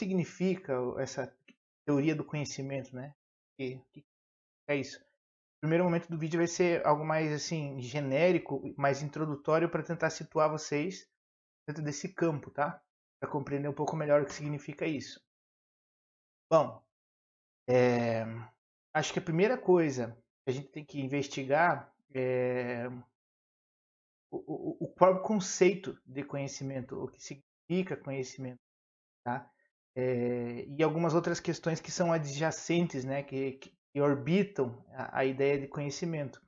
significa essa teoria do conhecimento, né? Que é isso? O primeiro momento do vídeo vai ser algo mais assim genérico, mais introdutório para tentar situar vocês dentro desse campo, tá? Para compreender um pouco melhor o que significa isso. Bom, é, acho que a primeira coisa que a gente tem que investigar é o, o, o próprio conceito de conhecimento, o que significa conhecimento, tá? É, e algumas outras questões que são adjacentes, né, que, que orbitam a, a, ideia de conhecimento.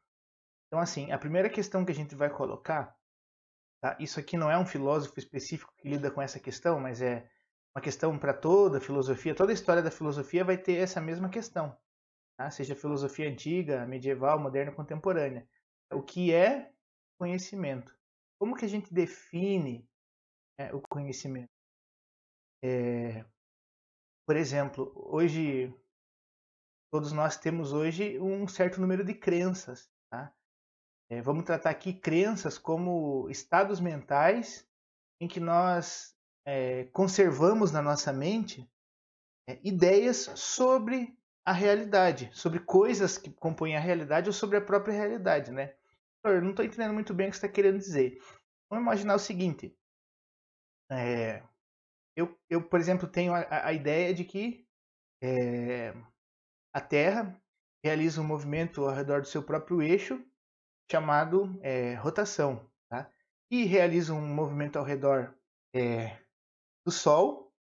Então, assim, a primeira questão que a gente vai colocar, tá? isso aqui não é um filósofo específico que lida com essa questão, mas é uma questão para toda a filosofia, toda a história da filosofia vai ter essa mesma questão, tá? seja filosofia antiga, medieval, moderna, contemporânea. O que é conhecimento. Como que a gente define é, o conhecimento? É, por exemplo, hoje todos nós temos hoje um certo número de crenças. Tá? É, vamos tratar aqui crenças como estados mentais em que nós é, conservamos na nossa mente é, ideias sobre a realidade, sobre coisas que compõem a realidade ou sobre a própria realidade, né? eu não estou entendendo muito bem o que você está querendo dizer. Vamos imaginar o seguinte. É, eu, eu, por exemplo, tenho a, a ideia de que é, a Terra realiza um movimento ao redor do seu próprio eixo chamado é, rotação. Tá? E realiza um movimento ao redor é, do Sol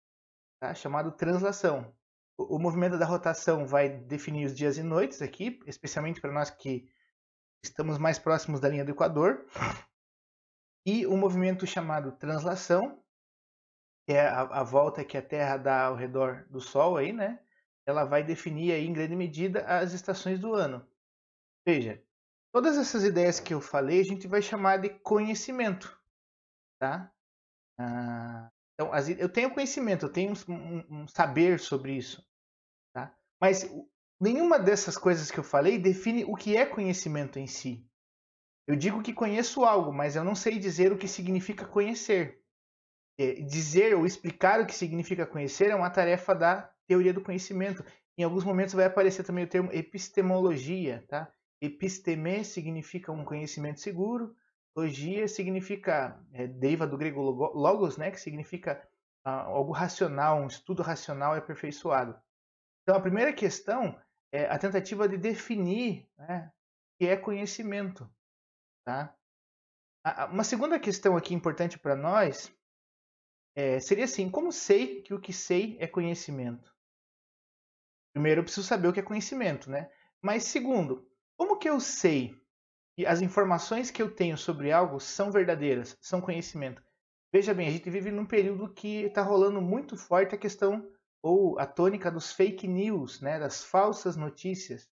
tá? chamado translação. O, o movimento da rotação vai definir os dias e noites aqui, especialmente para nós que estamos mais próximos da linha do Equador. E o um movimento chamado translação, que é a, a, volta que a Terra dá ao redor do Sol aí, né? Ela vai definir aí, em grande medida as estações do ano. Veja, todas essas ideias que eu falei a gente vai chamar de conhecimento, tá? Ah, então, eu tenho conhecimento, eu tenho um, um saber sobre isso, tá? Mas Nenhuma dessas coisas que eu falei define o que é conhecimento em si. Eu digo que conheço algo, mas eu não sei dizer o que significa conhecer. É, dizer ou explicar o que significa conhecer é uma tarefa da teoria do conhecimento. Em alguns momentos vai aparecer também o termo epistemologia, tá? Episteme significa um conhecimento seguro, logia significa é, deriva do grego logos, né, que significa ah, algo racional, um estudo racional e aperfeiçoado. Então a primeira questão é a tentativa de definir né, o que é conhecimento. Tá? Uma segunda questão aqui importante para nós é, seria assim: como sei que o que sei é conhecimento? Primeiro, eu preciso saber o que é conhecimento, né? Mas segundo, como que eu sei que as informações que eu tenho sobre algo são verdadeiras, são conhecimento? Veja bem, a gente vive num período que está rolando muito forte a questão ou a tônica dos fake news, né, das falsas notícias.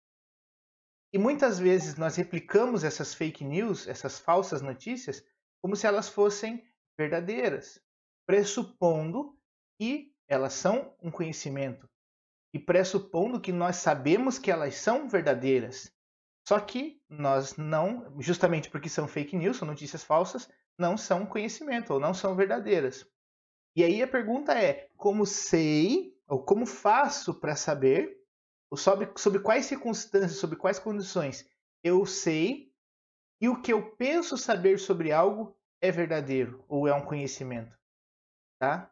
E muitas vezes nós replicamos essas fake news, essas falsas notícias, como se elas fossem verdadeiras, pressupondo que elas são um conhecimento e pressupondo que nós sabemos que elas são verdadeiras. Só que nós não, justamente porque são fake news, são notícias falsas, não são conhecimento ou não são verdadeiras. E aí a pergunta é: como sei ou como faço para saber sobre, sobre quais circunstâncias, sobre quais condições eu sei e o que eu penso saber sobre algo é verdadeiro ou é um conhecimento, tá?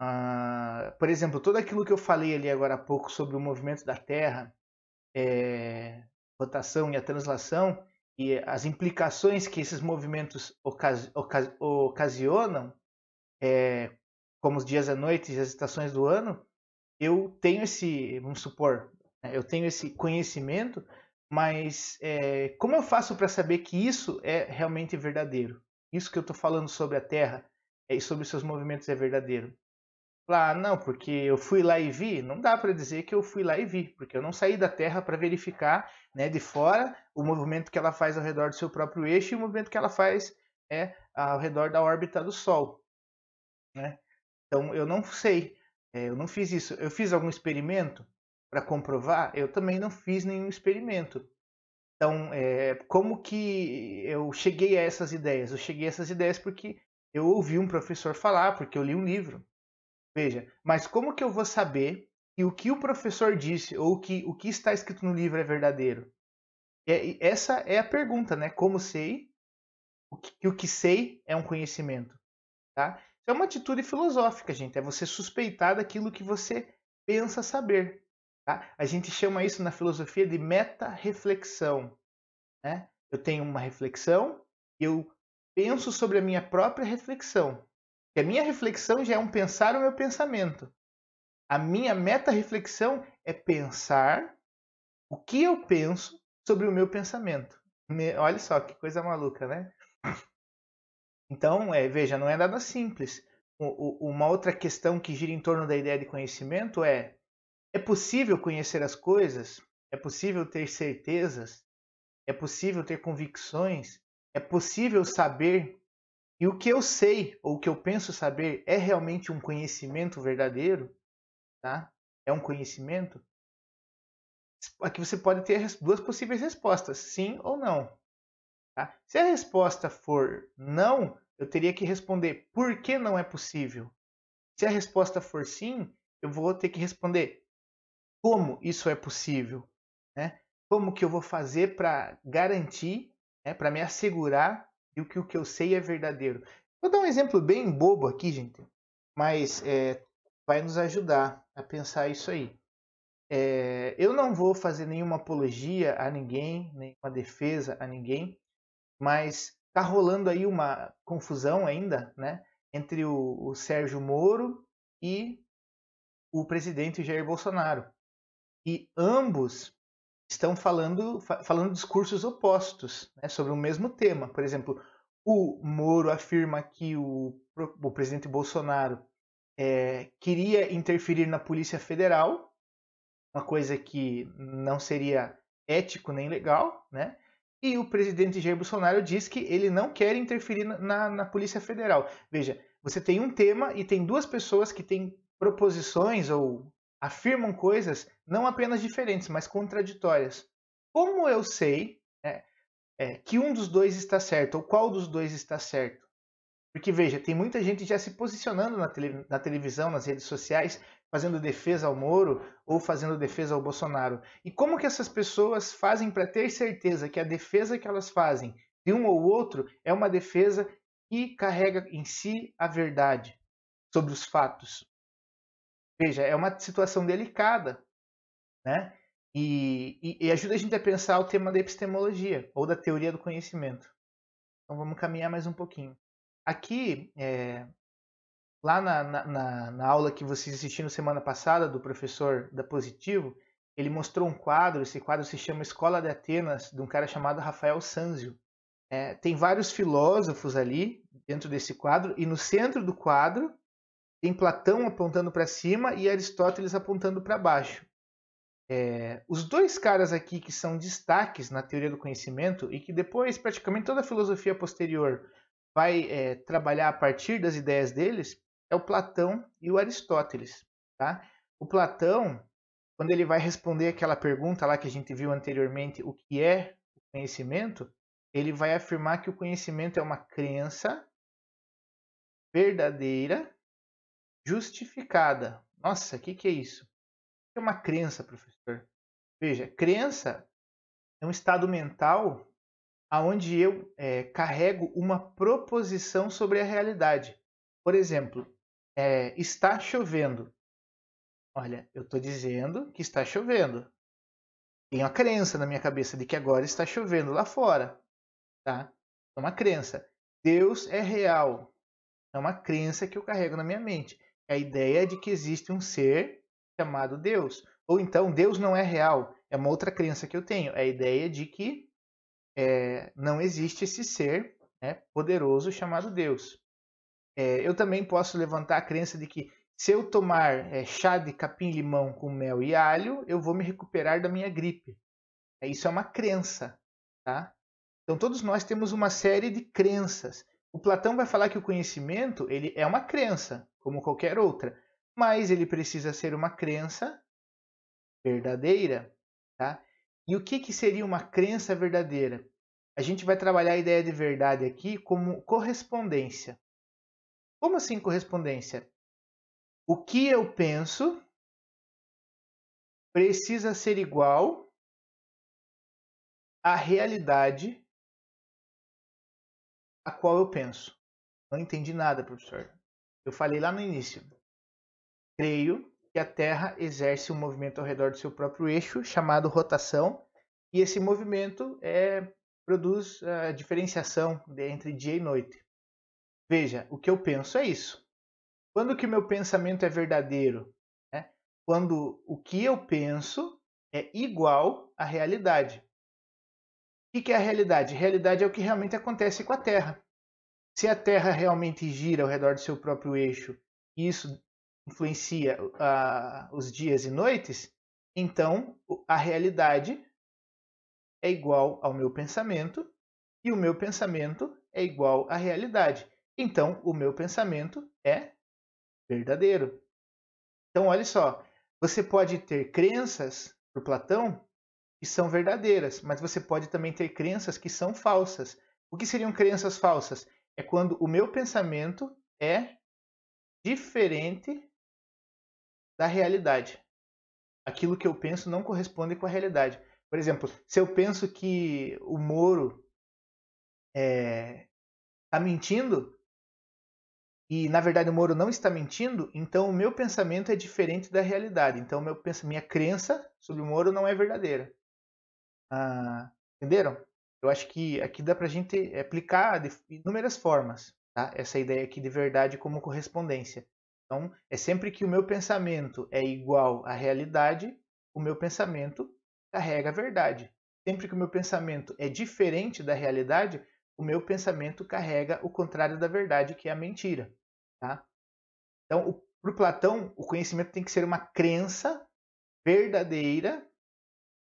Ah, por exemplo, tudo aquilo que eu falei ali agora há pouco sobre o movimento da Terra, é, rotação e a translação e as implicações que esses movimentos ocasi ocasi ocasionam, é, como os dias e noites e as estações do ano, eu tenho esse, vamos supor, né, eu tenho esse conhecimento, mas é, como eu faço para saber que isso é realmente verdadeiro? Isso que eu estou falando sobre a Terra e sobre seus movimentos é verdadeiro? Ah, não, porque eu fui lá e vi. Não dá para dizer que eu fui lá e vi, porque eu não saí da Terra para verificar né, de fora o movimento que ela faz ao redor do seu próprio eixo e o movimento que ela faz é, ao redor da órbita do Sol. Né? Então eu não sei. É, eu não fiz isso. Eu fiz algum experimento para comprovar? Eu também não fiz nenhum experimento. Então, é, como que eu cheguei a essas ideias? Eu cheguei a essas ideias porque eu ouvi um professor falar, porque eu li um livro. Veja, mas como que eu vou saber que o que o professor disse ou que o que está escrito no livro é verdadeiro? É, essa é a pergunta, né? Como sei o que o que sei é um conhecimento, tá? É uma atitude filosófica, gente. É você suspeitar daquilo que você pensa saber. Tá? A gente chama isso na filosofia de meta-reflexão. Né? Eu tenho uma reflexão, eu penso sobre a minha própria reflexão. E a minha reflexão já é um pensar o meu pensamento. A minha meta-reflexão é pensar o que eu penso sobre o meu pensamento. Olha só que coisa maluca, né? Então, é, veja, não é nada simples. Uma outra questão que gira em torno da ideia de conhecimento é é possível conhecer as coisas? É possível ter certezas? É possível ter convicções? É possível saber? E o que eu sei ou o que eu penso saber é realmente um conhecimento verdadeiro? Tá? É um conhecimento? Aqui você pode ter duas possíveis respostas, sim ou não. Tá? Se a resposta for não, eu teria que responder por que não é possível. Se a resposta for sim, eu vou ter que responder como isso é possível, né? Como que eu vou fazer para garantir, né, para me assegurar de que o que eu sei é verdadeiro? Vou dar um exemplo bem bobo aqui, gente, mas é, vai nos ajudar a pensar isso aí. É, eu não vou fazer nenhuma apologia a ninguém, nenhuma defesa a ninguém, mas tá rolando aí uma confusão ainda, né, entre o, o Sérgio Moro e o presidente Jair Bolsonaro e ambos estão falando, falando discursos opostos né, sobre o mesmo tema. Por exemplo, o Moro afirma que o, o presidente Bolsonaro é, queria interferir na Polícia Federal, uma coisa que não seria ético nem legal, né? E o presidente Jair Bolsonaro diz que ele não quer interferir na, na Polícia Federal. Veja, você tem um tema e tem duas pessoas que têm proposições ou afirmam coisas não apenas diferentes, mas contraditórias. Como eu sei é, é, que um dos dois está certo ou qual dos dois está certo? Porque veja, tem muita gente já se posicionando na, tele, na televisão, nas redes sociais, fazendo defesa ao Moro ou fazendo defesa ao Bolsonaro. E como que essas pessoas fazem para ter certeza que a defesa que elas fazem de um ou outro é uma defesa que carrega em si a verdade sobre os fatos? Veja, é uma situação delicada, né? E, e, e, ajuda a gente a pensar o tema da epistemologia ou da teoria do conhecimento. Então vamos caminhar mais um pouquinho. Aqui, é, lá na, na, na, aula que vocês assistiram semana passada do professor da Positivo, ele mostrou um quadro. Esse quadro se chama Escola de Atenas, de um cara chamado Rafael Sanzio. É, tem vários filósofos ali dentro desse quadro e no centro do quadro tem Platão apontando para cima e Aristóteles apontando para baixo. É, os dois caras aqui que são destaques na teoria do conhecimento e que depois praticamente toda a filosofia posterior vai é, trabalhar a partir das ideias deles é o Platão e o Aristóteles. Tá? O Platão, quando ele vai responder aquela pergunta lá que a gente viu anteriormente, o que é o conhecimento, ele vai afirmar que o conhecimento é uma crença verdadeira Justificada. Nossa, o que, que é isso? É uma crença, professor? Veja, crença é um estado mental aonde eu é, carrego uma proposição sobre a realidade. Por exemplo, é, está chovendo. Olha, eu estou dizendo que está chovendo. Tenho a crença na minha cabeça de que agora está chovendo lá fora. Tá? É uma crença. Deus é real. É uma crença que eu carrego na minha mente é a ideia de que existe um ser chamado Deus. Ou então Deus não é real. É uma outra crença que eu tenho. É a ideia de que é, não existe esse ser né, poderoso chamado Deus. É, eu também posso levantar a crença de que se eu tomar é, chá de capim-limão com mel e alho, eu vou me recuperar da minha gripe. É, isso é uma crença. Tá? Então todos nós temos uma série de crenças. O Platão vai falar que o conhecimento ele é uma crença, como qualquer outra, mas ele precisa ser uma crença verdadeira, tá? E o que, que seria uma crença verdadeira? A gente vai trabalhar a ideia de verdade aqui como correspondência. Como assim correspondência? o que eu penso precisa ser igual à realidade a qual eu penso. Não entendi nada, professor. Eu falei lá no início. Creio que a Terra exerce um movimento ao redor do seu próprio eixo, chamado rotação, e esse movimento é, produz a diferenciação entre dia e noite. Veja, o que eu penso é isso. Quando que o meu pensamento é verdadeiro? Né? Quando o que eu penso é igual à realidade. O que é a realidade? Realidade é o que realmente acontece com a Terra. Se a Terra realmente gira ao redor do seu próprio eixo, isso influencia uh, os dias e noites, então a realidade é igual ao meu pensamento e o meu pensamento é igual à realidade. Então o meu pensamento é verdadeiro. Então olha só, você pode ter crenças para Platão que são verdadeiras, mas você pode também ter crenças que são falsas. O que seriam crenças falsas? é quando o meu pensamento é diferente da realidade. Aquilo que eu penso não corresponde com a realidade. Por exemplo, se eu penso que o Moro está é, tá mentindo e na verdade o Moro não está mentindo, então o meu pensamento é diferente da realidade. Então meu minha crença sobre o Moro não é verdadeira. Ah, entenderam? Eu acho que aqui dá para a gente aplicar de inúmeras formas tá? essa ideia aqui de verdade como correspondência. Então, é sempre que o meu pensamento é igual à realidade, o meu pensamento carrega a verdade. Sempre que o meu pensamento é diferente da realidade, o meu pensamento carrega o contrário da verdade, que é a mentira. Tá? Então, para o Platão, o conhecimento tem que ser uma crença verdadeira,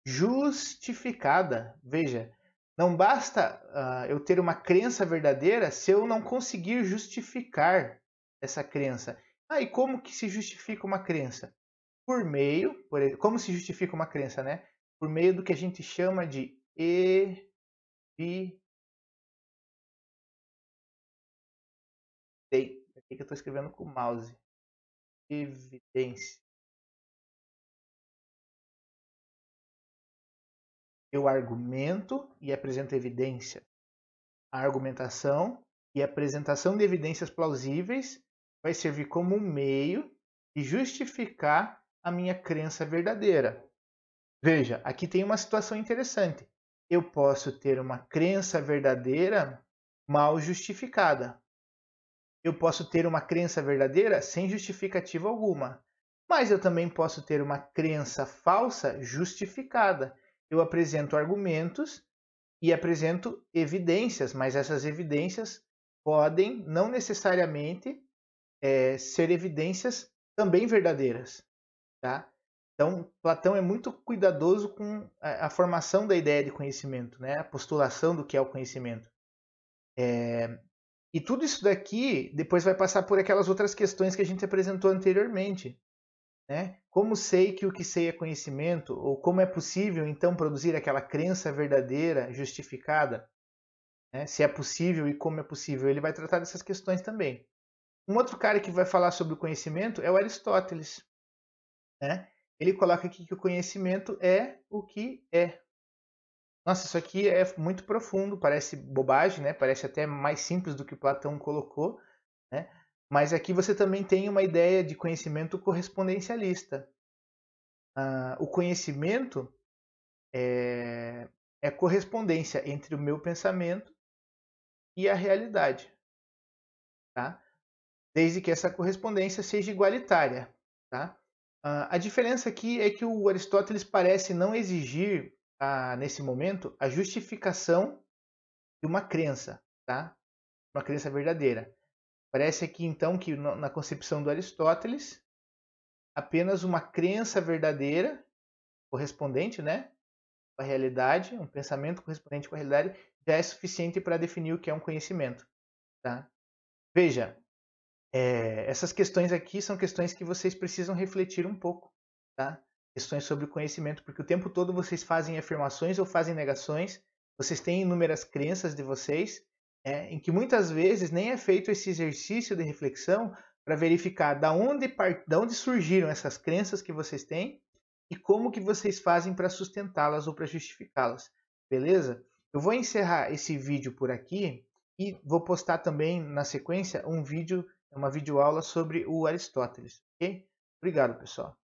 justificada. Veja, não basta uh, eu ter uma crença verdadeira se eu não conseguir justificar essa crença. Ah, e como que se justifica uma crença? Por meio, por, como se justifica uma crença, né? Por meio do que a gente chama de evidência. Aqui que eu estou escrevendo com o mouse. Evidência. Eu argumento e apresento evidência. A argumentação e apresentação de evidências plausíveis vai servir como um meio de justificar a minha crença verdadeira. Veja, aqui tem uma situação interessante. Eu posso ter uma crença verdadeira mal justificada. Eu posso ter uma crença verdadeira sem justificativa alguma. Mas eu também posso ter uma crença falsa justificada eu apresento argumentos e apresento evidências, mas essas evidências podem não necessariamente é, ser evidências também verdadeiras. Tá? Então, Platão é muito cuidadoso com a, a, formação da ideia de conhecimento, né? a postulação do que é o conhecimento. É, e tudo isso daqui depois vai passar por aquelas outras questões que a gente apresentou anteriormente. Né? Como sei que o que sei é conhecimento? Ou como é possível então produzir aquela crença verdadeira, justificada? Né? Se é possível e como é possível? Ele vai tratar dessas questões também. Um outro cara que vai falar sobre o conhecimento é o Aristóteles. Né? Ele coloca aqui que o conhecimento é o que é. Nossa, isso aqui é muito profundo, parece bobagem, né? parece até mais simples do que Platão colocou. Né? Mas aqui você também tem uma ideia de conhecimento correspondencialista. Ah, o conhecimento é, é correspondência entre o meu pensamento e a realidade. Tá? Desde que essa correspondência seja igualitária. Tá? Ah, a diferença aqui é que o Aristóteles parece não exigir, ah, nesse momento, a justificação de uma crença, tá? uma crença verdadeira. Parece aqui então que na concepção do Aristóteles, apenas uma crença verdadeira, correspondente, né, com a realidade, um pensamento correspondente com a realidade, já é suficiente para definir o que é um conhecimento. Tá? Veja, é, essas questões aqui são questões que vocês precisam refletir um pouco, tá? Questões sobre o conhecimento, porque o tempo todo vocês fazem afirmações ou fazem negações, vocês têm inúmeras crenças de vocês é, em que muitas vezes nem é feito esse exercício de reflexão para verificar da onde, da onde surgiram essas crenças que vocês têm e como que vocês fazem para sustentá-las ou para justificá-las, beleza? Eu vou encerrar esse vídeo por aqui e vou postar também na sequência um vídeo, uma videoaula sobre o Aristóteles, ok? Obrigado, pessoal.